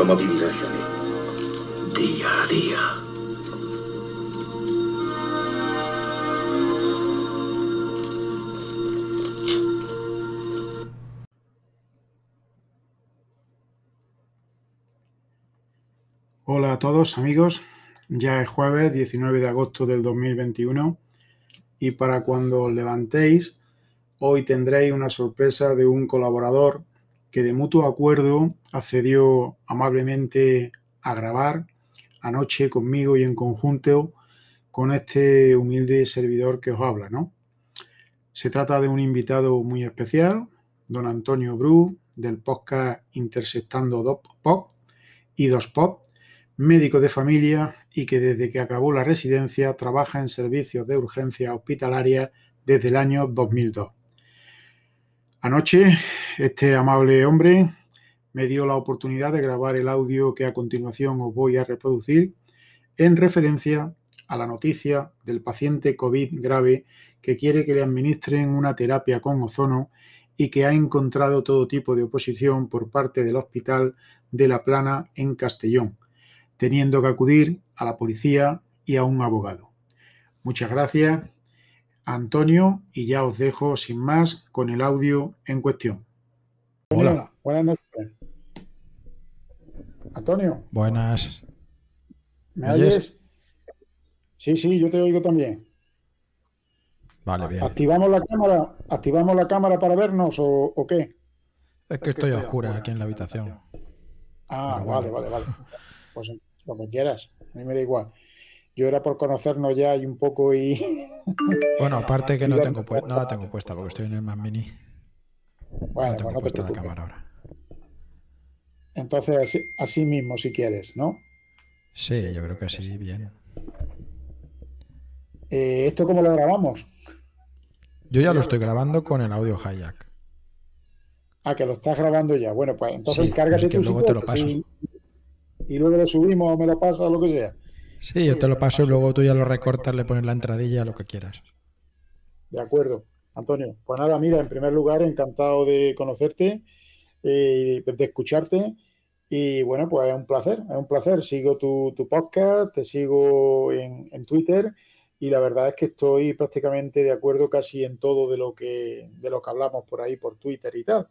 ¿Cómo vivirá Johnny? Día a día. Hola a todos amigos, ya es jueves 19 de agosto del 2021 y para cuando os levantéis, hoy tendréis una sorpresa de un colaborador que de mutuo acuerdo accedió amablemente a grabar anoche conmigo y en conjunto con este humilde servidor que os habla, ¿no? Se trata de un invitado muy especial, don Antonio Bru, del podcast Intersectando Dos Pop y Dos Pop, médico de familia y que desde que acabó la residencia trabaja en servicios de urgencia hospitalaria desde el año 2002. Anoche, este amable hombre me dio la oportunidad de grabar el audio que a continuación os voy a reproducir en referencia a la noticia del paciente COVID grave que quiere que le administren una terapia con ozono y que ha encontrado todo tipo de oposición por parte del Hospital de la Plana en Castellón, teniendo que acudir a la policía y a un abogado. Muchas gracias, Antonio, y ya os dejo sin más con el audio en cuestión. Hola. Buenas noches. Antonio. Buenas. ¿Me oyes? Sí, sí, yo te oigo también. Vale, bien. ¿Activamos la cámara, ¿activamos la cámara para vernos o, qué? Es que estoy a oscura aquí en la habitación. Ah, vale, vale, vale. Pues como quieras, a mí me da igual. Yo era por conocernos ya y un poco y... Bueno, aparte que no, tengo no la tengo puesta porque estoy en el Mac Mini. Bueno, no tengo pues puesta la cámara ahora. Entonces, así, mismo, si quieres, ¿no? Sí, yo creo que sí, bien. Eh, ¿Esto cómo lo grabamos? Yo ya lo estoy grabando con el audio Hayak. Ah, que lo estás grabando ya. Bueno, pues entonces sí, cárgate tu luego te lo paso y luego lo subimos o me lo pasas o lo que sea. Sí, yo te lo paso y luego tú ya lo recortas, le pones la entradilla, lo que quieras. De acuerdo, Antonio. Pues nada, mira, en primer lugar, encantado de conocerte, eh, de escucharte. Y bueno, pues es un placer, es un placer. Sigo tu, podcast, te sigo en, en, Twitter y la verdad es que estoy prácticamente de acuerdo casi en todo de lo que, de lo que hablamos por ahí, por Twitter y tal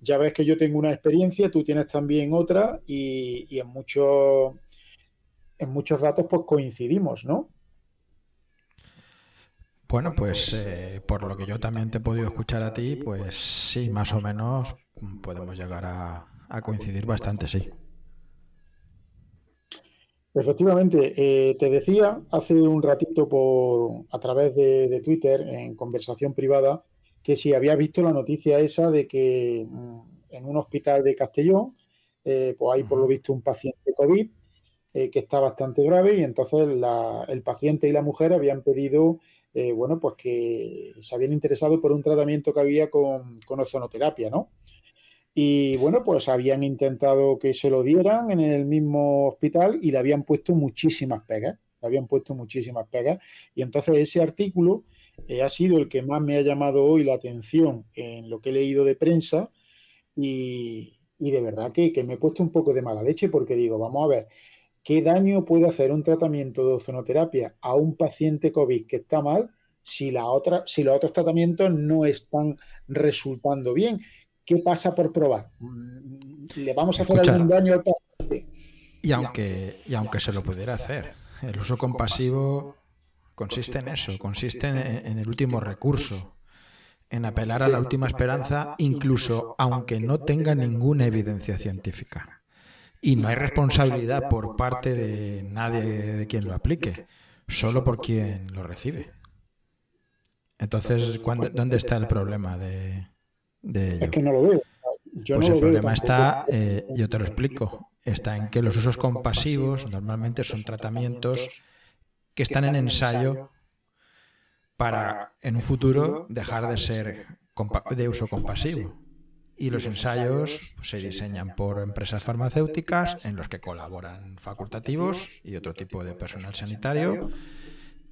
ya ves que yo tengo una experiencia, tú tienes también otra y, en muchos en muchos datos pues coincidimos, ¿no? Bueno, pues eh, por lo que yo también te he podido escuchar a ti, pues sí, más o menos podemos llegar a, coincidir bastante, sí. Efectivamente, eh, te decía hace un ratito por a través de Twitter en conversación privada que si había visto la noticia esa de que mm, en un hospital de Castellón, eh, pues hay por lo visto un paciente COVID eh, que está bastante grave y entonces el paciente y la mujer habían pedido, eh, bueno, pues que se habían interesado por un tratamiento que había con, con ozonoterapia, ¿no? Y bueno, pues habían intentado que se lo dieran en el mismo hospital y le habían puesto muchísimas pegas, le habían puesto muchísimas pegas. Y entonces ese artículo eh, ha sido el que más me ha llamado hoy la atención en lo que he leído de prensa y, de verdad que, me he puesto un poco de mala leche porque digo, vamos a ver, ¿qué daño puede hacer un tratamiento de ozonoterapia a un paciente COVID que está mal si, la otra, si los otros tratamientos no están resultando bien? ¿Qué pasa por probar? Mm, ¿Le vamos a hacer algún daño al paciente? Y aunque, y aunque se lo pudiera hacer, el uso compasivo consiste en eso, consiste en, el último recurso, en apelar a la última esperanza, incluso aunque no tenga ninguna evidencia científica. Y no hay responsabilidad por parte de nadie de quien lo aplique, solo por quien lo recibe. Entonces, ¿dónde está el problema de, ello? Es que no lo veo. pues el problema está, eh, yo te lo explico, está en que los usos compasivos normalmente son tratamientos que están en ensayo para en un futuro dejar de ser de uso compasivo. Y los ensayos pues, se diseñan por empresas farmacéuticas en los que colaboran facultativos y otro tipo de personal sanitario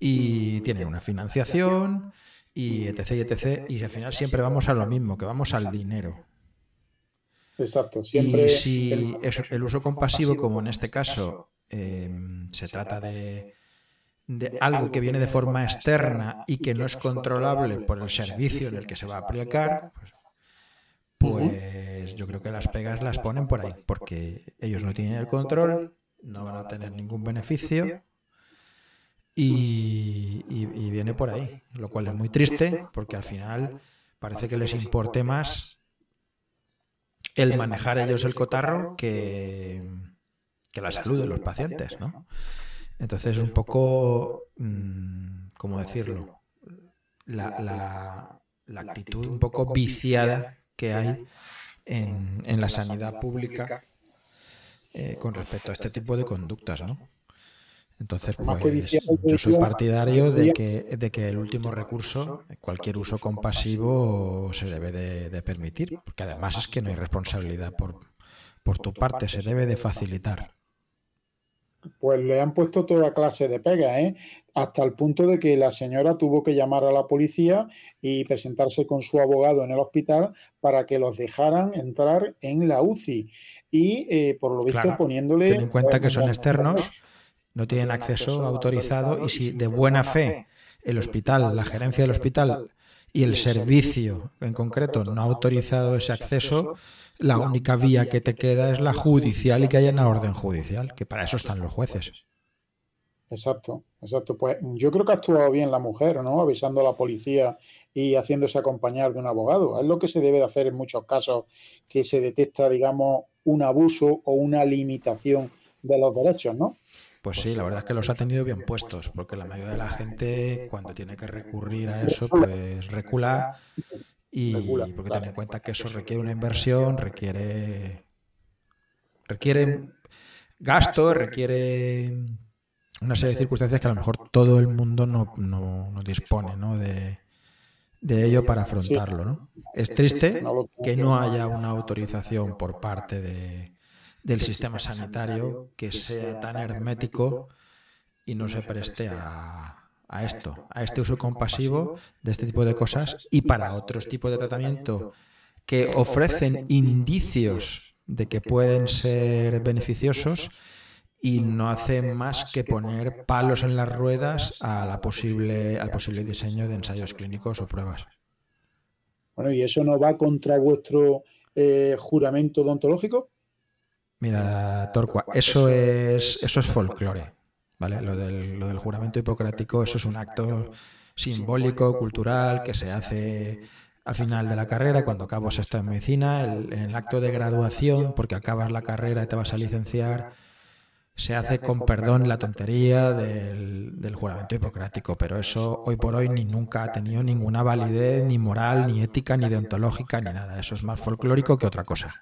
y tienen una financiación y etc. y etc. Y al final siempre vamos a lo mismo, que vamos al dinero. Exacto, siempre. Y si el, uso compasivo, como en este caso em, se trata de, algo que viene de forma externa y que no es controlable por el servicio en el que se va a aplicar, pues, pues yo creo que las pegas las ponen por ahí, porque ellos no tienen el control, no van a tener ningún beneficio. Y, y, viene por ahí, lo cual es muy triste porque al final parece que les importe más el manejar ellos el cotarro que, que la salud de los pacientes, ¿no? Entonces, un poco, mm, ¿cómo decirlo? La, actitud un poco viciada que hay en, en la sanidad pública eh, con respecto a este tipo de conductas, ¿no? Entonces, pues yo soy partidario de que, de que el último recurso, cualquier uso compasivo, se debe de, permitir, porque además es que no hay responsabilidad por, por tu parte, se debe de facilitar. Pues le han puesto toda clase de pega, ¿eh? Hasta el punto de que la señora tuvo que llamar a la policía y presentarse con su abogado en el hospital para que los dejaran entrar en la UCI. Y eh, por lo visto poniéndole... Ten en cuenta que son externos no tienen acceso autorizado y si de buena fe el hospital, la gerencia del hospital y el servicio en concreto no ha autorizado ese acceso, la única vía que te queda es la judicial y que haya una orden judicial, que para eso están los jueces. Exacto, exacto. Pues yo creo que ha actuado bien la mujer, ¿no? Avisando a la policía y haciéndose acompañar de un abogado. Es lo que se debe de hacer en muchos casos que se detecta, digamos, un abuso o una limitación de los derechos, ¿no? Pues sí, la verdad es que los ha tenido bien puestos, porque la mayoría de la gente cuando tiene que recurrir a eso, pues recula y porque ten en cuenta que eso requiere una inversión, requiere requiere gasto, requiere una serie de circunstancias que a lo mejor todo el mundo no, no, dispone ¿no? De, de ello para afrontarlo. ¿no? Es triste que no haya una autorización por parte de, del sistema sanitario que sea tan hermético y no se preste a, a esto, a este uso compasivo de este tipo de cosas y para otros tipos de tratamiento que ofrecen indicios de que pueden ser beneficiosos y no hacen más que poner palos en las ruedas a la posible, al posible diseño de ensayos clínicos o pruebas. Bueno, ¿y eso no va contra vuestro eh, juramento odontológico? Mira, Torqua, eso es, eso es folclore, ¿vale? Lo del, lo del juramento hipocrático, eso es un acto simbólico, cultural, que se hace al final de la carrera, cuando acabas esto en medicina, el, en el acto de graduación, porque acabas la carrera y te vas a licenciar, se hace con perdón la tontería del, del, juramento hipocrático, pero eso hoy por hoy ni nunca ha tenido ninguna validez, ni moral, ni ética, ni deontológica, ni nada. Eso es más folclórico que otra cosa.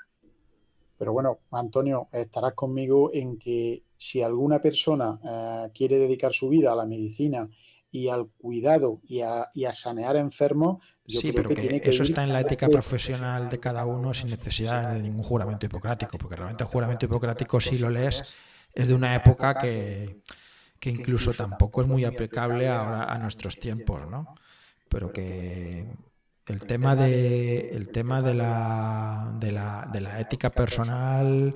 Pero bueno, Antonio, estarás conmigo en que si alguna persona eh, quiere dedicar su vida a la medicina y al cuidado y a, sanear enfermos, yo sí, creo pero que, tiene que eso está en la ética profesional de cada uno sin necesidad de ningún juramento hipocrático, porque realmente el juramento hipocrático, si lo lees, es de una época que, que incluso tampoco es muy aplicable ahora a nuestros tiempos, ¿no? Pero que el tema de el tema de la, de la, de la ética personal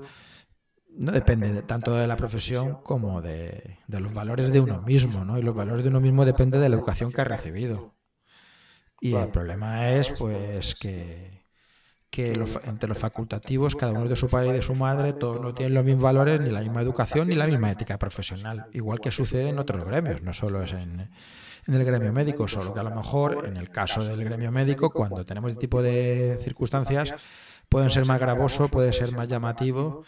no depende tanto de la profesión como de, de, los valores de uno mismo, ¿no? Y los valores de uno mismo depende de la educación que ha recibido. Y el problema es, pues, que, que entre los facultativos, cada uno de su padre y de su madre, todos no tienen los mismos valores, ni la misma educación, ni la misma ética profesional. Igual que sucede en otros gremios, no solo es en, en el gremio médico, solo que a lo mejor en el caso del gremio médico, cuando tenemos este tipo de circunstancias, pueden ser más gravoso, puede ser más llamativo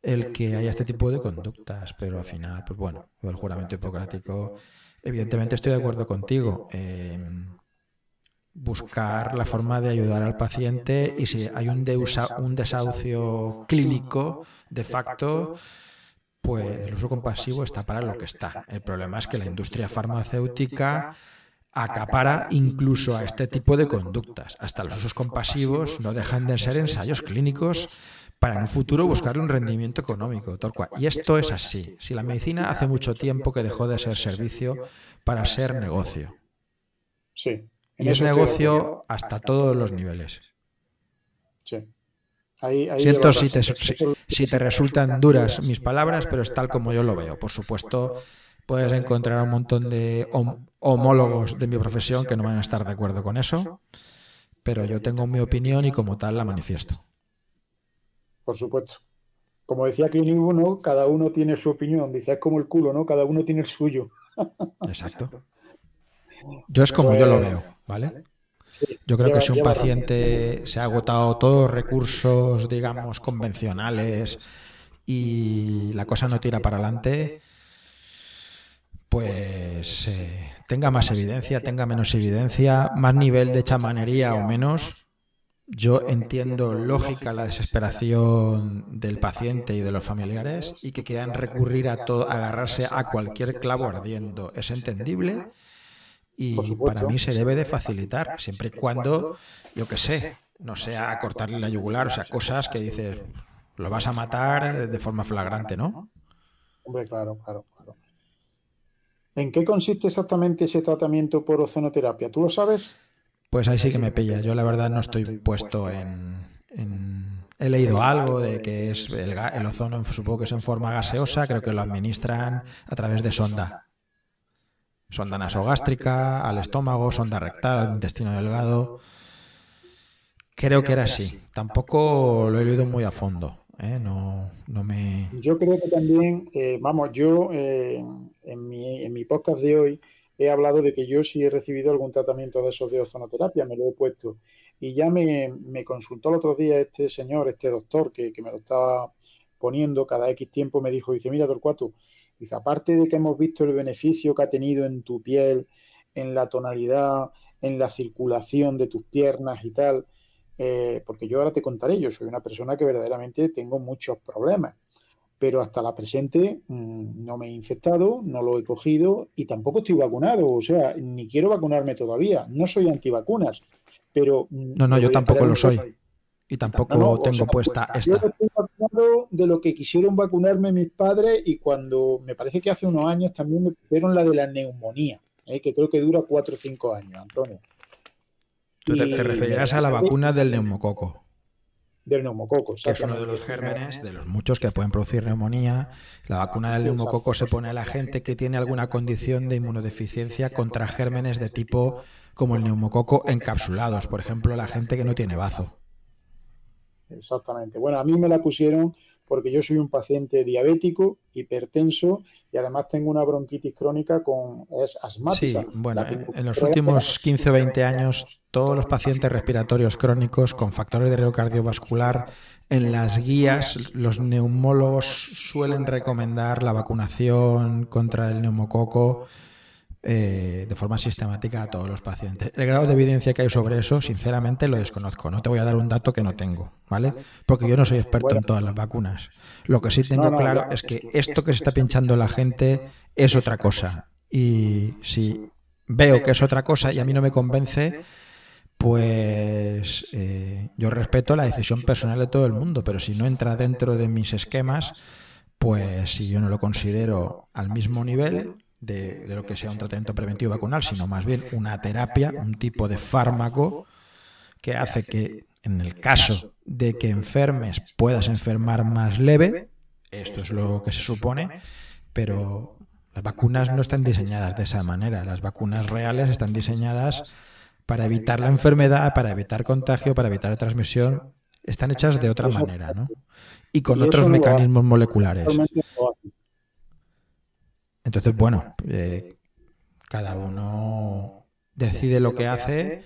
el que haya este tipo de conductas, pero al final, pues bueno, el juramento hipocrático, evidentemente estoy de acuerdo contigo. Buscar la forma de ayudar al paciente y si hay un, un desahucio clínico de facto, pues el uso compasivo está para lo que está. El problema es que la industria farmacéutica acapara incluso a este tipo de conductas. Hasta los usos compasivos no dejan de ser ensayos clínicos para en un futuro buscar un rendimiento económico. Y esto es así. Si la medicina hace mucho tiempo que dejó de ser servicio para ser negocio. Sí. Y es negocio hasta todos los niveles. Sí. Siento si te, si, te resultan duras mis palabras, pero es tal como yo lo veo. Por supuesto, puedes encontrar un montón de homólogos de mi profesión que no van a estar de acuerdo con eso, pero yo tengo mi opinión y como tal la manifiesto. Por supuesto. Como decía Clint Eastwood, cada uno tiene su opinión. Dice, es como el culo, ¿no? Cada uno tiene el suyo. Exacto. Yo es como yo lo veo, ¿vale? Yo creo que si un paciente se ha agotado todos los recursos, digamos, convencionales y la cosa no tira para adelante, pues eh, tenga más evidencia, tenga menos evidencia, más nivel de chamanería o menos. Yo entiendo lógica la desesperación del paciente y de los familiares y que quieran recurrir a todo, agarrarse a cualquier clavo ardiendo. Es entendible y para mí se debe de facilitar, siempre y cuando, yo qué sé, no sea cortarle la yugular, o sea, cosas que dices, lo vas a matar de forma flagrante, ¿no? Hombre, claro, claro, claro. ¿En qué consiste exactamente ese tratamiento por ozonoterapia? ¿Tú lo sabes? Pues ahí sí que me pilla. Yo la verdad no estoy puesto en... He leído algo de que es el, el ozono, supongo que es en forma gaseosa, creo que lo administran a través de sonda sonda nasogástrica, al estómago, sonda rectal, al intestino delgado. Creo que era así. Tampoco lo he leído muy a fondo. ¿eh? No, no me... Yo creo que también, eh, vamos, yo eh, en, mi, en mi podcast de hoy he hablado de que yo sí he recibido algún tratamiento de esos de ozonoterapia, me lo he puesto. Y ya me, me consultó el otro día este señor, este doctor, que, que, me lo estaba poniendo cada X tiempo, me dijo, dice, mira, Torcuato, Dice, aparte de que hemos visto el beneficio que ha tenido en tu piel, en la tonalidad, en la circulación de tus piernas y tal, eh, porque yo ahora te contaré, yo soy una persona que verdaderamente tengo muchos problemas, pero hasta la presente mm, no me he infectado, no lo he cogido y tampoco estoy vacunado, o sea, ni quiero vacunarme todavía, no soy antivacunas, pero... Mm, no, no, yo tampoco lo soy. Y tampoco tengo puesta esta. Yo estoy vacunado de lo que quisieron vacunarme mis padres y cuando me parece que hace unos años también me pusieron la de la neumonía, ¿eh? que creo que dura cuatro o cinco años, Antonio. Tú te, te referirás a la vacuna del neumococo. Del neumococo, que es uno de los gérmenes, de los muchos que pueden producir neumonía. La vacuna del neumococo se pone a la gente que tiene alguna condición de inmunodeficiencia contra gérmenes de tipo como el neumococo encapsulados, por ejemplo, la gente que no tiene bazo. Exactamente. Bueno, a mí me la pusieron porque yo soy un paciente diabético, hipertenso y además tengo una bronquitis crónica con es asmática. Sí, bueno, en, los últimos 15 o 20 años todos los pacientes respiratorios crónicos con factores de riesgo cardiovascular en las guías los neumólogos suelen recomendar la vacunación contra el neumococo eh, de forma sistemática a todos los pacientes. El grado de evidencia que hay sobre eso, sinceramente, lo desconozco. No te voy a dar un dato que no tengo, ¿vale? Porque yo no soy experto en todas las vacunas. Lo que sí tengo claro es que esto que se está pinchando la gente es otra cosa. Y si veo que es otra cosa y a mí no me convence, pues eh, yo respeto la decisión personal de todo el mundo, pero si no entra dentro de mis esquemas, pues si yo no lo considero al mismo nivel, de, lo que sea un tratamiento preventivo vacunal, sino más bien una terapia, un tipo de fármaco que hace que en el caso de que enfermes puedas enfermar más leve, esto es lo que se supone, pero las vacunas no están diseñadas de esa manera. Las vacunas reales están diseñadas para evitar la enfermedad, para evitar contagio, para evitar transmisión. Están hechas de otra manera, ¿no? Y con otros mecanismos moleculares. Entonces, bueno, eh, cada uno decide lo que hace.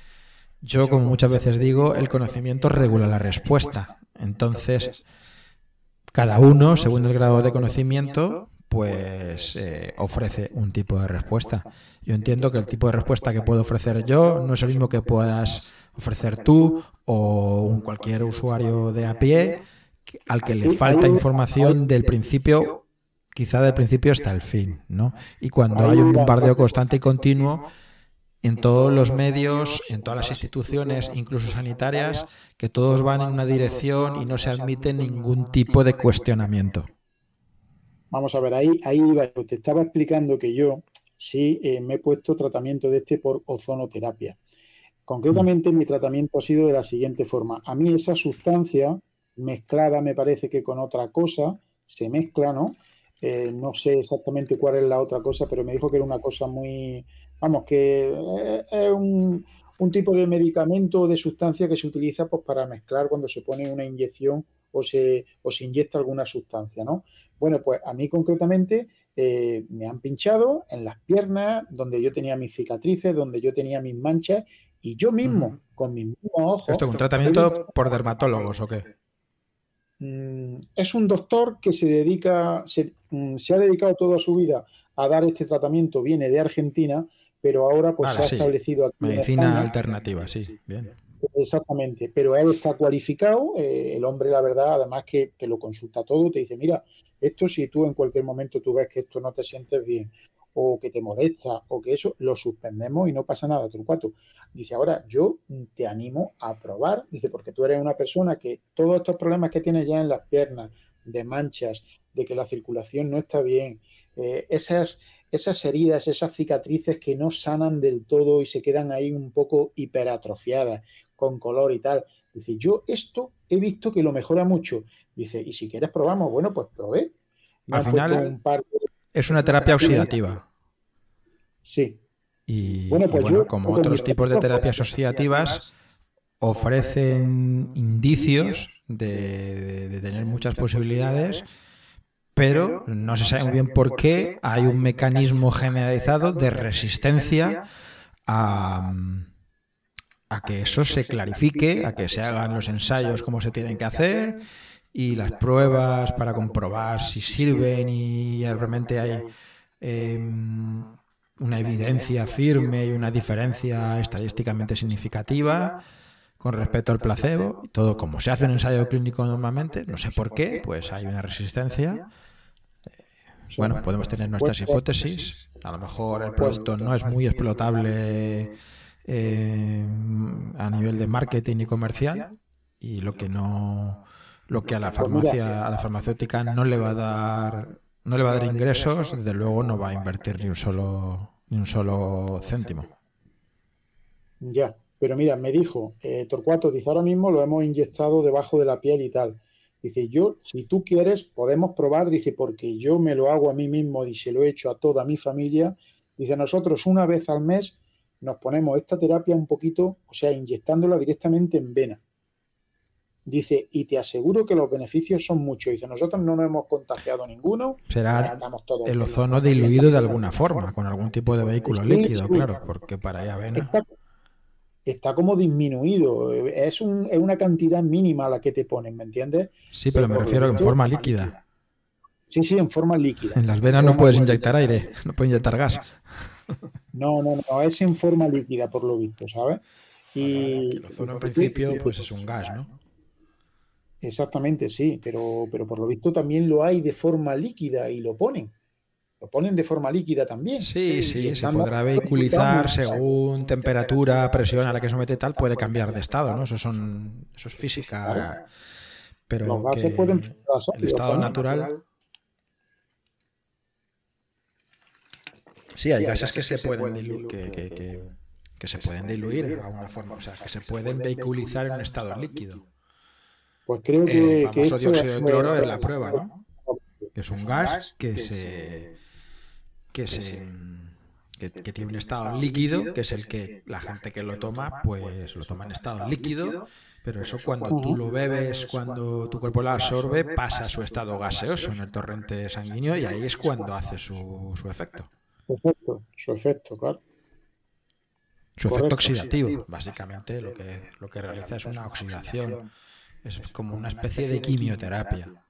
Yo, como muchas veces digo, el conocimiento regula la respuesta. Entonces, cada uno, según el grado de conocimiento, pues eh, ofrece un tipo de respuesta. Yo entiendo que el tipo de respuesta que puedo ofrecer yo no es el mismo que puedas ofrecer tú o un cualquier usuario de a pie al que le falta información del principio quizá del principio hasta el fin, ¿no? Y cuando hay un bombardeo constante y continuo en todos los medios, en todas las instituciones, incluso sanitarias, que todos van en una dirección y no se admite ningún tipo de cuestionamiento. Vamos a ver, ahí, ahí iba. Te estaba explicando que yo sí eh, me he puesto tratamiento de este por ozonoterapia. Concretamente, mi tratamiento ha sido de la siguiente forma. A mí esa sustancia mezclada me parece que con otra cosa, se mezcla, ¿no? Eh, no sé exactamente cuál es la otra cosa, pero me dijo que era una cosa muy, vamos, que es un, un tipo de medicamento o de sustancia que se utiliza pues, para mezclar cuando se pone una inyección o se, o se inyecta alguna sustancia, ¿no? Bueno, pues a mí concretamente eh, me han pinchado en las piernas, donde yo tenía mis cicatrices, donde yo tenía mis manchas, y yo mismo, con mis mismos ojos... ¿Esto es un tratamiento por dermatólogos o qué? Mm, es un doctor que se dedica, mm, se, ha dedicado toda su vida a dar este tratamiento, viene de Argentina, pero ahora pues se ha establecido aquí. Medicina alternativa, sí, bien. Exactamente, pero él está cualificado, eh, el hombre la verdad, además que, que, lo consulta todo, te dice, mira, esto si tú en cualquier momento tú ves que esto no te sientes bien o que te molesta o que eso, lo suspendemos y no pasa nada, Turcuato. Dice, ahora yo te animo a probar, dice, porque tú eres una persona que todos estos problemas que tienes ya en las piernas, de manchas, de que la circulación no está bien, eh, esas, esas heridas, esas cicatrices que no sanan del todo y se quedan ahí un poco hiperatrofiadas, con color y tal. Dice, yo esto he visto que lo mejora mucho. Dice, y si quieres probamos, bueno, pues probé. Al final es una terapia oxidativa. Sí. Y bueno, pues como otros tipos de terapias oxidativas, ofrecen indicios de, tener muchas posibilidades, pero no se sabe muy bien por qué hay un mecanismo generalizado de resistencia a, a que eso se clarifique, a que se hagan los ensayos como se tienen que hacer y las pruebas para comprobar si sirven y realmente hay em, una evidencia firme y una diferencia estadísticamente significativa con respecto al placebo. Todo como se hace un ensayo clínico normalmente, no sé por qué, pues hay una resistencia. Bueno, podemos tener nuestras hipótesis. A lo mejor el producto no es muy explotable eh, a nivel de marketing y comercial y lo que no lo que a la farmacia a la farmacéutica no le va a dar no le va a dar ingresos desde luego no va a invertir ni un solo ni un solo céntimo. Ya pero mira me dijo eh, Torcuato dice ahora mismo lo hemos inyectado debajo de la piel y tal dice yo si tú quieres podemos probar dice porque yo me lo hago a mí mismo y se lo he hecho a toda mi familia dice nosotros una vez al mes nos ponemos esta terapia un poquito, o sea, inyectándola directamente en vena. Dice, y te aseguro que los beneficios son muchos. Dice, nosotros no nos hemos contagiado ninguno. Será el ozono diluido de alguna forma, con algún tipo de vehículo líquido, claro, porque para allá vena. Está, como disminuido. Es, una cantidad mínima la que te ponen, ¿me entiendes? Sí, pero me refiero en forma líquida. Sí, sí, en forma líquida. En las venas no puedes inyectar aire, no puedes inyectar gas. No, no, no, es en forma líquida por lo visto, ¿sabes? Y el ozono en principio pues es un gas, ¿no? Exactamente, sí, pero, pero por lo visto también lo hay de forma líquida y lo ponen. Lo ponen de forma líquida también. Sí, sí, se podrá vehiculizar según temperatura, presión a la que somete tal, puede cambiar de estado, ¿no? Eso son, eso es física. Pero Los gases pueden el estado natural Sí, hay gases que se pueden diluir, que, se pueden diluir de alguna forma, o sea, que se pueden vehiculizar en un estado líquido. Pues creo que. El famoso dióxido de cloro es la prueba, ¿no? Que es un gas que se. que se. Que, tiene un estado líquido, que es el que la gente que lo toma, pues lo toma en estado líquido, pero eso cuando tú lo bebes, cuando tu cuerpo lo absorbe, pasa a su estado gaseoso en el torrente sanguíneo y ahí es cuando hace su, su efecto. Su efecto, su efecto, claro. Su efecto oxidativo, básicamente lo que, lo que realiza es una oxidación, es como una especie de quimioterapia.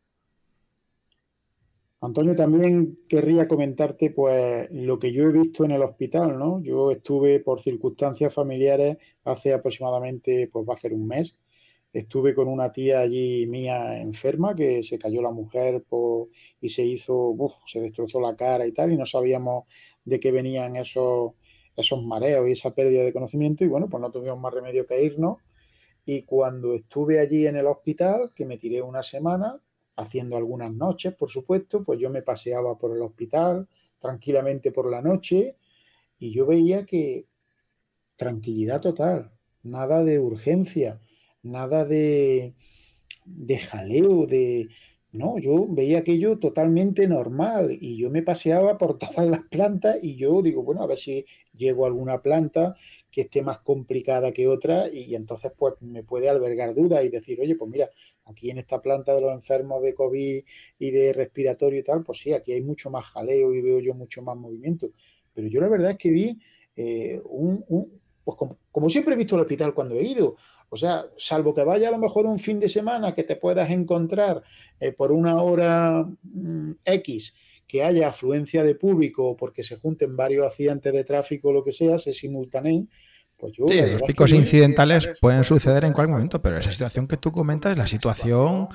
Antonio, también querría comentarte pues lo que yo he visto en el hospital, ¿no? Yo estuve por circunstancias familiares hace aproximadamente, pues va a ser un mes, estuve con una tía allí mía enferma que se cayó la mujer y se hizo, se destrozó la cara y tal, y no sabíamos de qué venían esos, esos mareos y esa pérdida de conocimiento, y bueno, pues no tuvimos más remedio que irnos. Y cuando estuve allí en el hospital, que me tiré una semana, haciendo algunas noches, por supuesto, pues yo me paseaba por el hospital tranquilamente por la noche y yo veía que tranquilidad total, nada de urgencia nada de, de jaleo, de... No, yo veía aquello totalmente normal y yo me paseaba por todas las plantas y yo digo, bueno, a ver si llego a alguna planta que esté más complicada que otra y entonces pues me puede albergar dudas y decir, oye, pues mira, aquí en esta planta de los enfermos de COVID y de respiratorio y tal, pues sí, aquí hay mucho más jaleo y veo yo mucho más movimiento. Pero yo la verdad es que vi eh, un, pues como, siempre he visto el hospital cuando he ido, o sea, salvo que vaya a lo mejor un fin de semana que te puedas encontrar eh, por una hora mm, X que haya afluencia de público porque se junten varios accidentes de tráfico o lo que sea, se simultaneen, pues. Sí, los picos incidentales pueden suceder en cualquier momento, pero esa situación que tú comentas es la situación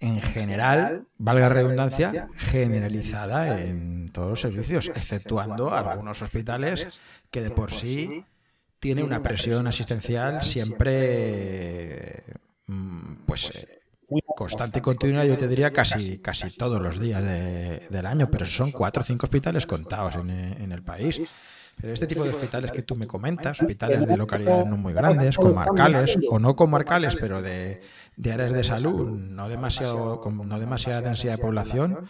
en general, valga redundancia, generalizada en todos los servicios, exceptuando algunos hospitales que de por sí tiene una presión asistencial siempre mm, pues constante y continua, yo te diría casi, casi todos los días del año, pero son cuatro o cinco hospitales contados en, el país. Pero este tipo de hospitales que tú me comentas, hospitales de localidades no muy grandes, comarcales o no comarcales, pero de, áreas de salud, no, demasiado, con no demasiada densidad de población,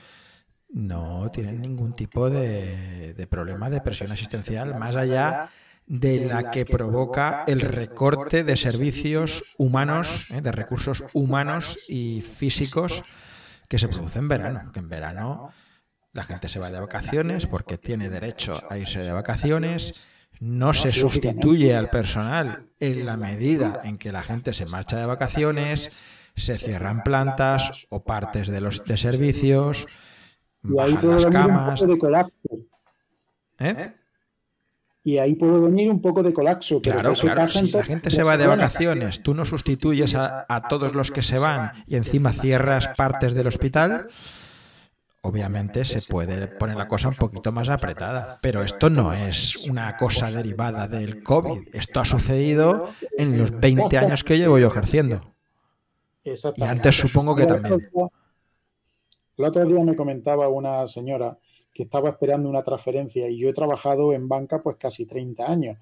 no tienen ningún tipo de, de problema de presión asistencial más allá de la que provoca el recorte de servicios humanos, ¿eh? de recursos humanos y físicos que se produce en verano. Que en verano la gente se va de vacaciones porque tiene derecho a irse de vacaciones. No se sustituye al personal en la medida en que la gente se marcha de vacaciones, se cierran plantas o partes de los de servicios, bajan las camas. ¿Eh? y ahí puede venir un poco de colapso. claro, claro. Si la gente se va de vacaciones, tú no sustituyes a, todos los que se van y encima cierras partes del hospital, obviamente se puede poner la cosa un poquito más apretada. Pero esto no es una cosa derivada del COVID. Esto ha sucedido en los 20 años que llevo yo ejerciendo. Y antes supongo que también. El otro día me comentaba una señora que estaba esperando una transferencia y yo he trabajado en banca pues casi 30 años.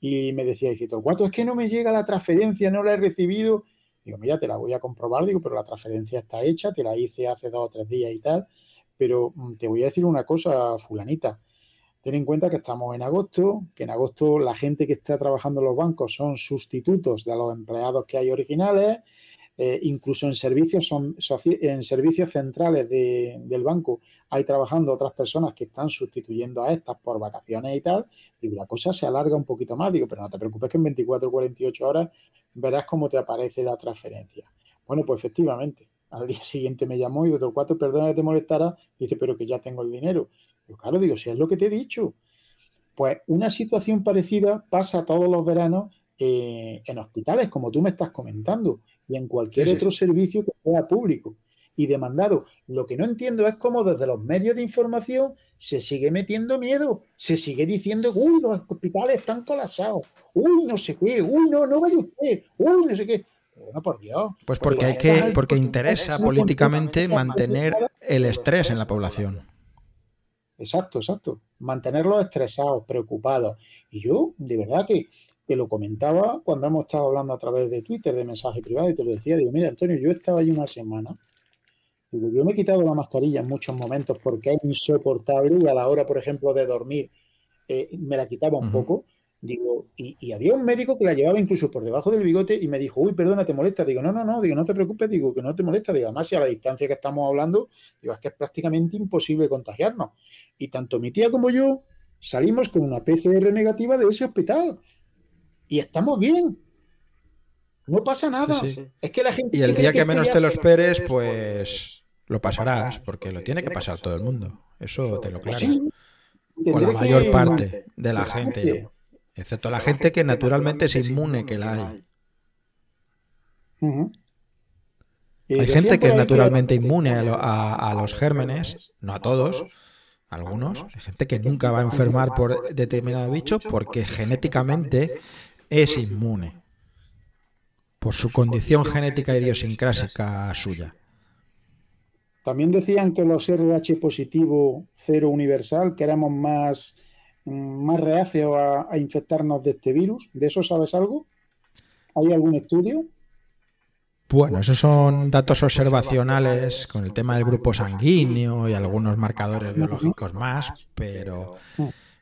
Y me decía, dice, ¿cuánto es que no me llega la transferencia? No la he recibido. Digo, mira, te la voy a comprobar, digo, pero la transferencia está hecha, te la hice hace dos o tres días y tal. Pero mm, te voy a decir una cosa, fulanita. Ten en cuenta que estamos en agosto, que en agosto la gente que está trabajando en los bancos son sustitutos de los empleados que hay originales, eh, incluso en servicios, son, en servicios centrales del banco hay trabajando otras personas que están sustituyendo a estas por vacaciones y tal, digo, la cosa se alarga un poquito más, digo, pero no te preocupes que en 24 o 48 horas verás cómo te aparece la transferencia. Bueno, pues efectivamente, al día siguiente me llamó y de otro cuatro, perdona que te molestara, dice, pero que ya tengo el dinero. Yo, claro, digo, si es lo que te he dicho. Pues una situación parecida pasa todos los veranos eh, en hospitales, como tú me estás comentando y en cualquier otro servicio que sea público y demandado. Lo que no entiendo es cómo desde los medios de información se sigue metiendo miedo, se sigue diciendo, uy, los hospitales están colapsados, uy, no sé qué, uy, no, no vaya usted, uy, no sé qué. Bueno, por Dios. Pues porque hay que, porque interesa políticamente mantener el estrés en la población. Exacto, exacto. Mantenerlos estresados, preocupados. Y yo, de verdad que que lo comentaba cuando hemos estado hablando a través de Twitter, de mensaje privado, y te lo decía, digo, mira, Antonio, yo estaba ahí una semana, digo, yo me he quitado la mascarilla en muchos momentos porque es insoportable y a la hora, por ejemplo, de dormir, eh, me la quitaba un poco, digo, y, había un médico que la llevaba incluso por debajo del bigote y me dijo, uy, perdona, te molesta, digo, no, no, no, digo, no te preocupes, digo, que no te molesta, digo, además, si a la distancia que estamos hablando, digo, es que es prácticamente imposible contagiarnos. Y tanto mi tía como yo salimos con una PCR negativa de ese hospital y estamos bien. No pasa nada. Es que la gente. Y el día que, menos te lo esperes, pues lo pasarás, porque lo tiene que pasar todo el mundo. Eso te lo claro. o la mayor parte de la gente, excepto la gente que naturalmente es inmune que la hay. Hay gente que es naturalmente inmune a, los gérmenes, no a todos, algunos. Hay gente que nunca va a enfermar por determinado bicho porque genéticamente es inmune por su condición genética idiosincrásica suya. También decían que los RH positivo cero universal, que éramos más, mm, más reacios a, infectarnos de este virus. ¿De eso sabes algo? ¿Hay algún estudio? Bueno, esos son datos observacionales con el tema del grupo sanguíneo y algunos marcadores biológicos más, pero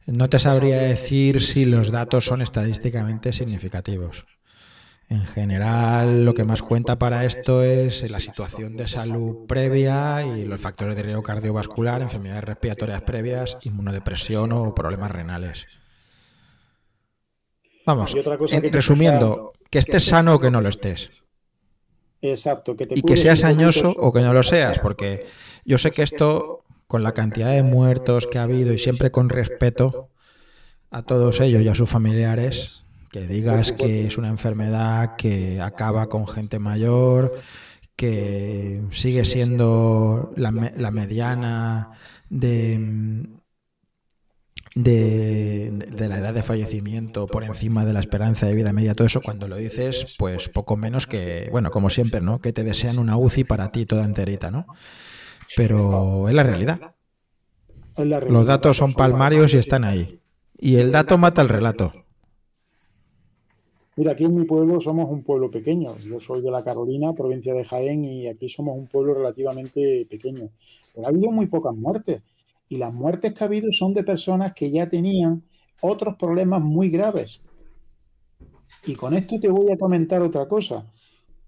no te sabría decir si los datos son estadísticamente significativos. En general, lo que más cuenta para esto es la situación de salud previa y los factores de riesgo cardiovascular, enfermedades respiratorias previas, inmunodepresión o problemas renales. Vamos, resumiendo, que estés sano o que no lo estés. Exacto, que y que seas añoso o que no lo seas, porque yo sé que esto, con la cantidad de muertos que ha habido y siempre con respeto a todos ellos y a sus familiares, que digas que es una enfermedad que acaba con gente mayor, que sigue siendo la, la mediana de, de, la edad de fallecimiento por encima de la esperanza de vida media, todo eso, cuando lo dices, pues poco menos que, bueno, como siempre, ¿no? Que te desean una UCI para ti toda enterita, ¿no? Pero es la realidad. Los datos son palmarios y están ahí. Y el dato mata el relato. Mira, aquí en mi pueblo somos un pueblo pequeño. Yo soy de la Carolina, provincia de Jaén, y aquí somos un pueblo relativamente pequeño. Pero ha habido muy pocas muertes. Y las muertes que ha habido son de personas que ya tenían otros problemas muy graves. Y con esto te voy a comentar otra cosa.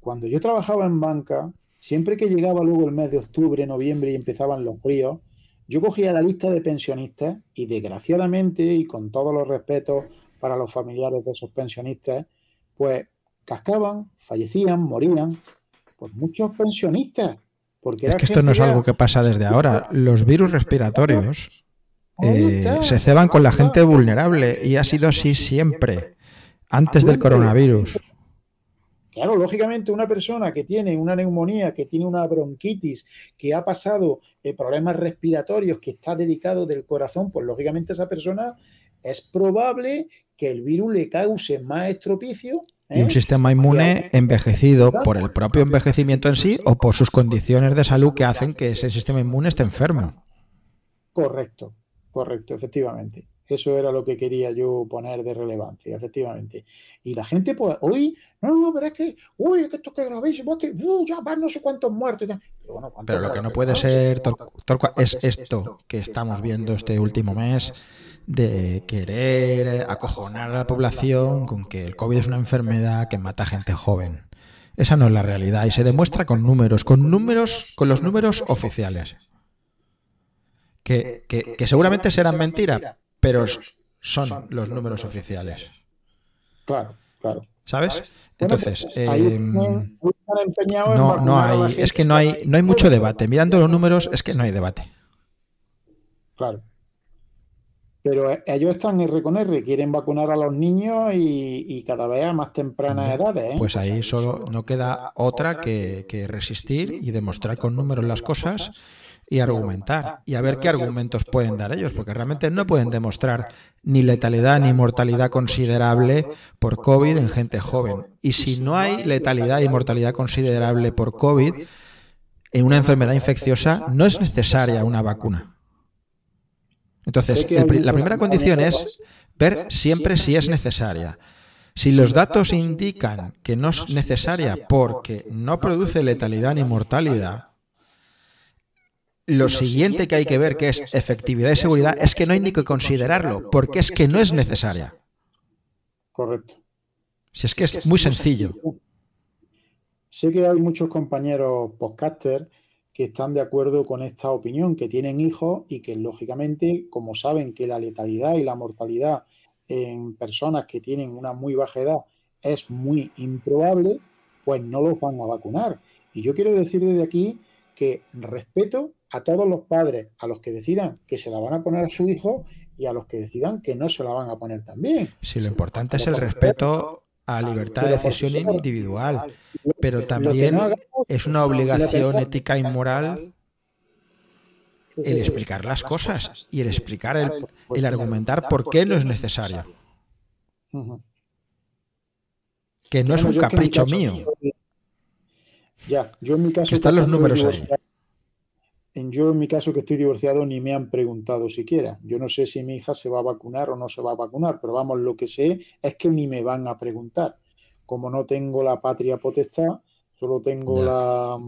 Cuando yo trabajaba en banca, siempre que llegaba luego el mes de octubre, noviembre y empezaban los fríos, yo cogía la lista de pensionistas y desgraciadamente, y con todos los respetos para los familiares de esos pensionistas, pues cascaban, fallecían, morían, pues muchos pensionistas. Porque es que esto no es algo que pasa desde ahora. Los virus respiratorios eh, se ceban con la gente vulnerable y ha sido así siempre, antes del coronavirus. Claro, lógicamente una persona que tiene una neumonía, que tiene una bronquitis, que ha pasado eh, problemas respiratorios, que está dedicado del corazón, pues lógicamente esa persona es probable que el virus le cause más estropicio. Y un ¿eh? sistema inmune envejecido por el propio envejecimiento en sí o por sus condiciones de salud que hacen que ese sistema inmune esté enfermo. Correcto, correcto, efectivamente. Eso era lo que quería yo poner de relevancia, efectivamente. Y la gente, pues, hoy, no, no, pero es que, uy, es que esto es gravísimo, es que uh, ya van no sé cuántos muertos. Pero, lo que no puede ser, Torqua, es esto que estamos viendo este último mes de querer acojonar a la población con que el COVID es una enfermedad que mata a gente joven. Esa no es la realidad y se demuestra con números, con números, con los números oficiales. Que, que, seguramente serán mentira, pero son los números oficiales. Claro, claro. ¿Sabes? Entonces, em, no, no hay, es que no hay, no hay mucho debate. Mirando los números, es que no hay debate. Claro. Pero ellos están R con R, quieren vacunar a los niños y, cada vez a más tempranas edades. ¿eh? Pues ahí solo no queda otra que, resistir y demostrar con números las cosas y argumentar. Y a ver qué argumentos pueden dar ellos, porque realmente no pueden demostrar ni letalidad ni mortalidad considerable por COVID en gente joven. Y si no hay letalidad y mortalidad considerable por COVID en una enfermedad infecciosa, no es necesaria una vacuna. Entonces, la primera condición es ver siempre si es necesaria. Si los datos indican que no es necesaria porque no produce letalidad ni mortalidad, lo siguiente que hay que ver, que es efectividad y seguridad, es que no hay ni que considerarlo, porque es que no es necesaria. Correcto. Si es que es muy sencillo. Sé que hay muchos compañeros podcasters que están de acuerdo con esta opinión, que tienen hijos y que lógicamente, como saben que la letalidad y la mortalidad en personas que tienen una muy baja edad es muy improbable, pues no los van a vacunar. Y yo quiero decir desde aquí que respeto a todos los padres, a los que decidan que se la van a poner a su hijo y a los que decidan que no se la van a poner también. Sí, lo importante es el respeto a libertad de decisión individual, pero también es una obligación ética y moral el explicar las cosas y el explicar, el, el argumentar por qué no es necesario. Que no es un capricho mío. Ya, yo en mi caso. Que están los números ahí. En, yo en mi caso que estoy divorciado ni me han preguntado siquiera. Yo no sé si mi hija se va a vacunar o no se va a vacunar, pero vamos, lo que sé es que ni me van a preguntar. Como no tengo la patria potestad, Solo tengo la.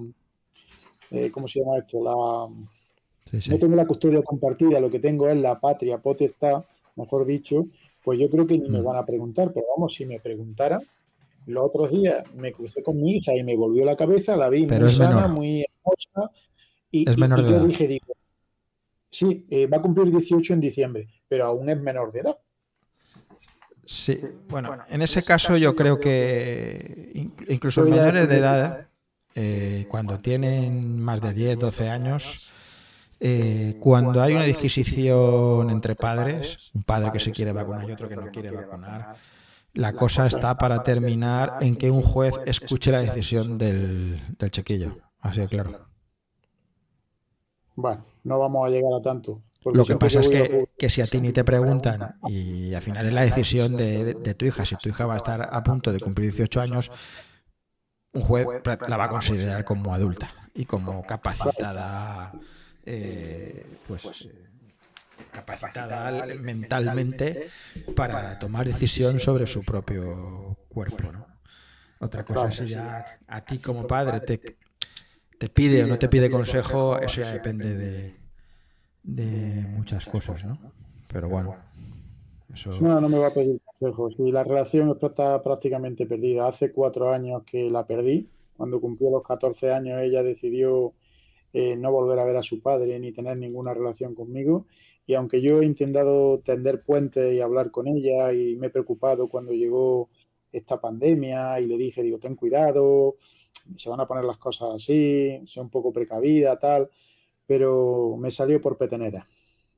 Eh, ¿Cómo se llama esto? La. No tengo la custodia compartida, lo que tengo es la patria potestad, mejor dicho, pues yo creo que ni me mm. van a preguntar, pero vamos, si me preguntaran, los otros días me crucé con mi hija y me volvió la cabeza, la vi muy sana, muy hermosa, y, es menor yo dije, digo, sí, eh, va a cumplir 18 en diciembre, pero aún es menor de edad. Sí, bueno, en ese caso yo creo que incluso menores de edad, eh, cuando tienen más de 10, 12 años, eh, cuando hay una disquisición entre padres, un padre que se quiere vacunar y otro que no quiere vacunar, la cosa está para terminar en que un juez escuche la decisión del, del chiquillo. Así de claro. Bueno, no vamos a llegar a tanto. Lo que pasa es que, si a ti ni te preguntan y al final es la decisión de, de, tu hija, si tu hija va a estar a punto de cumplir 18 años, un juez la va a considerar como adulta y como capacitada eh, pues, pues eh, capacitada mentalmente para tomar decisión sobre su propio cuerpo. ¿no? Otra cosa es si ya a ti como padre te, te pide o no te pide consejo, eso ya depende de, de muchas cosas, ¿no? Pero bueno. No, no me va a pedir consejo. Si la relación está prácticamente perdida. Hace cuatro años que la perdí. Cuando cumplió los 14 años, ella decidió eh, no volver a ver a su padre ni tener ninguna relación conmigo. Y aunque yo he intentado tender puentes y hablar con ella y me he preocupado cuando llegó esta pandemia y le dije, digo, ten cuidado, se van a poner las cosas así, sea un poco precavida, tal, pero me salió por petenera.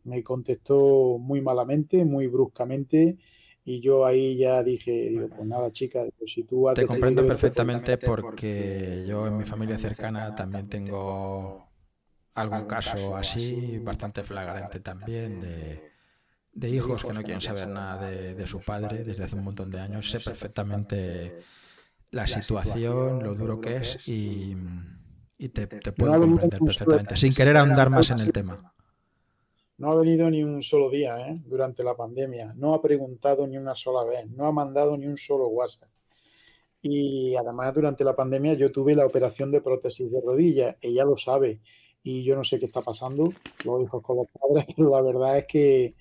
Me contestó muy malamente, muy bruscamente y yo ahí ya dije, digo, pues nada, chica, pues si tú Te comprendo perfectamente porque yo en mi familia cercana también tengo algún caso así, bastante flagrante también, de, hijos que no quieren saber nada de, su padre desde hace un montón de años. Sé perfectamente la situación, lo duro que es y, te, te puedo comprender perfectamente, sin querer ahondar más en el tema. No ha venido ni un solo día ¿eh? durante la pandemia, no ha preguntado ni una sola vez, no ha mandado ni un solo WhatsApp. Y además durante la pandemia yo tuve la operación de prótesis de rodilla, ella lo sabe y yo no sé qué está pasando, lo dijo con los padres, pero la verdad es que,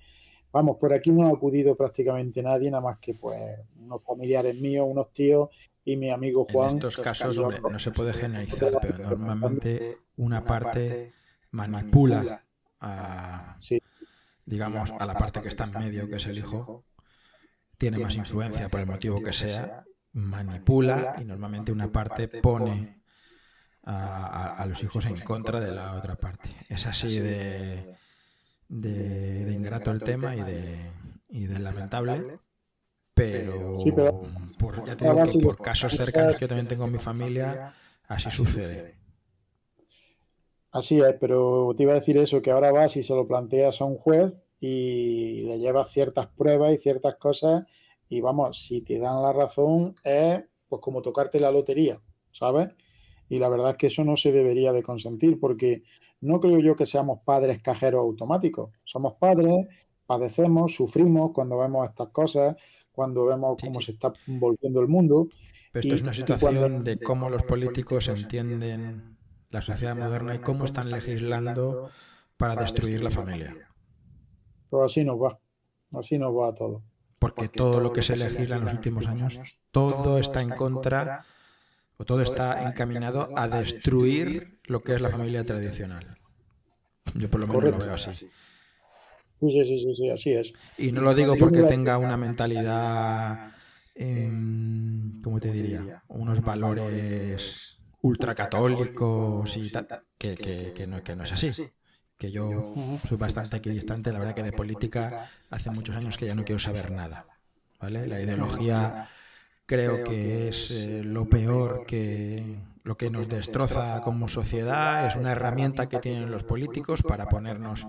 vamos, por aquí no ha acudido prácticamente nadie, nada más que pues unos familiares míos, unos tíos y mi amigo Juan. En estos casos, hombre, no se puede generalizar, pero normalmente una parte manipula a, digamos, a la parte que está en medio, que es el hijo, tiene más influencia por el motivo que sea, manipula y normalmente una parte pone a, los hijos en contra de la otra parte. Es así de, de, ingrato el tema y de, y de lamentable. Pero, por, ya te digo que por casos cercanos que yo también tengo en mi familia, así sucede. Así es, pero te iba a decir eso, que ahora vas y se lo planteas a un juez y le llevas ciertas pruebas y ciertas cosas y vamos, si te dan la razón es pues como tocarte la lotería, ¿sabes? Y la verdad es que eso no se debería de consentir porque no creo yo que seamos padres cajeros automáticos. Somos padres, padecemos, sufrimos cuando vemos estas cosas, cuando vemos cómo se está volviendo el mundo. Pero esto es una situación de cómo los políticos entienden la sociedad moderna y cómo están legislando para destruir la familia. Pues así nos va, así nos va todo. Porque todo lo que se legisla en los últimos años, todo está en contra o todo está encaminado a destruir lo que es la familia tradicional. Yo por lo menos lo veo así. Sí, sí, sí, sí, así es. Y no lo digo porque tenga una mentalidad, em, ¿cómo te diría? Unos valores ultracatólicos y tal, que, que, no, que no es así. Que yo soy bastante equidistante, la verdad que de política hace muchos años que ya no quiero saber nada. ¿vale? La ideología creo que es eh, lo peor que lo que nos destroza como sociedad, es una herramienta que tienen los políticos para ponernos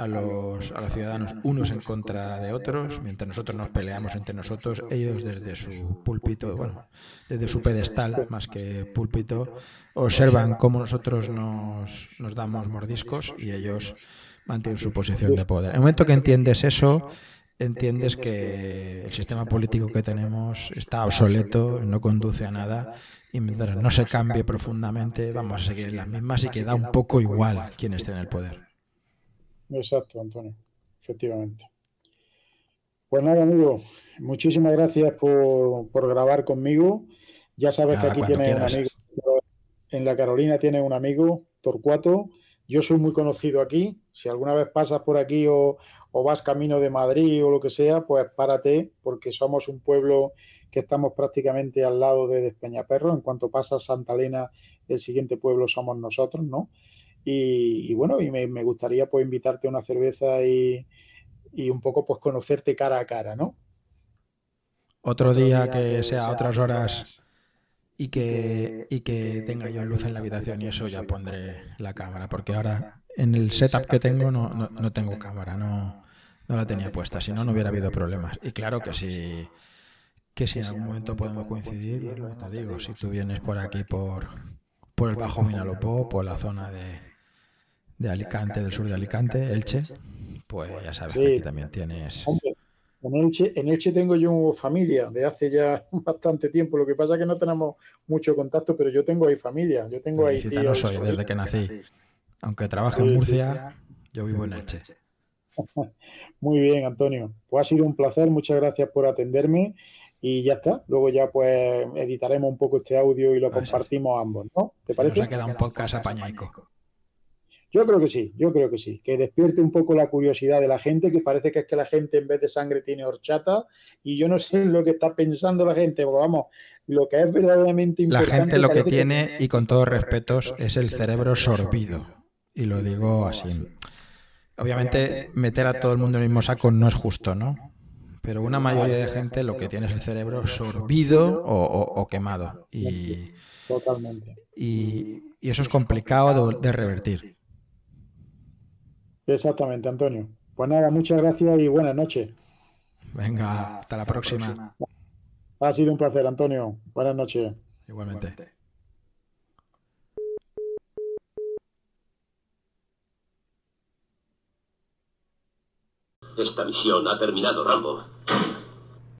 a los, a los ciudadanos unos en contra de otros, mientras nosotros nos peleamos entre nosotros, ellos desde su púlpito, bueno, desde su pedestal más que púlpito, observan cómo nosotros nos, nos damos mordiscos y ellos mantienen su posición de poder. En el momento que entiendes eso, entiendes que el sistema político que tenemos está obsoleto, no conduce a nada y mientras no se cambie profundamente vamos a seguir en las mismas y queda un poco igual quien esté en el poder. Exacto, Antonio, efectivamente. Pues nada, amigo, muchísimas gracias por, grabar conmigo. Ya sabes que aquí tienes un amigo, en la Carolina tienes un amigo, Torcuato. Yo soy muy conocido aquí. Si alguna vez pasas por aquí o, o vas camino de Madrid o lo que sea, pues párate, porque somos un pueblo que estamos prácticamente al lado de Despeñaperro. En cuanto pasas Santa Elena, el siguiente pueblo somos nosotros, ¿no? Y, bueno, y me, gustaría pues invitarte a una cerveza y, un poco pues conocerte cara a cara, ¿no? Otro, día, que, sea a otras horas y que, y que tenga yo luz en la habitación y eso ya pondré la cámara, porque ahora en el setup que tengo no, no, tengo cámara, no, no la tenía puesta, si no, no hubiera habido problemas. Y claro que si, que si en algún momento podemos coincidir, te digo, si tú vienes por aquí, por, por el Bajo Minalopó, por la zona de, de Alicante, del sur de Alicante, Elche, pues ya sabes que aquí también tienes... En Elche, en Elche tengo yo familia de hace ya bastante tiempo. Lo que pasa es que no tenemos mucho contacto, pero yo tengo ahí familia. Yo tengo ahí no soy desde que nací. Aunque trabaje en Murcia, yo vivo en Elche. Muy bien, Antonio. Pues ha sido un placer. Muchas gracias por atenderme. Y ya está. Luego ya pues editaremos un poco este audio y lo compartimos ambos, ¿no? ¿Te parece? Nos ha quedado un podcast apañaico. Yo creo que sí, yo creo que sí, que despierte un poco la curiosidad de la gente, que parece que es que la gente en vez de sangre tiene horchata, y yo no sé lo que está pensando la gente, porque vamos, lo que es verdaderamente importante. La gente lo que tiene, y con todos respetos, es el cerebro sorbido. Y lo digo así. Obviamente, meter a todo el mundo en el mismo saco no es justo, ¿no? Pero una mayoría de gente lo que tiene es el cerebro sorbido o, quemado. Y, Totalmente. Y, eso es complicado de, revertir. Exactamente, Antonio. Pues nada, muchas gracias y buenas noches. Venga, hasta la próxima. Ha sido un placer, Antonio. Buenas noches. Igualmente. Esta misión ha terminado, Rambo.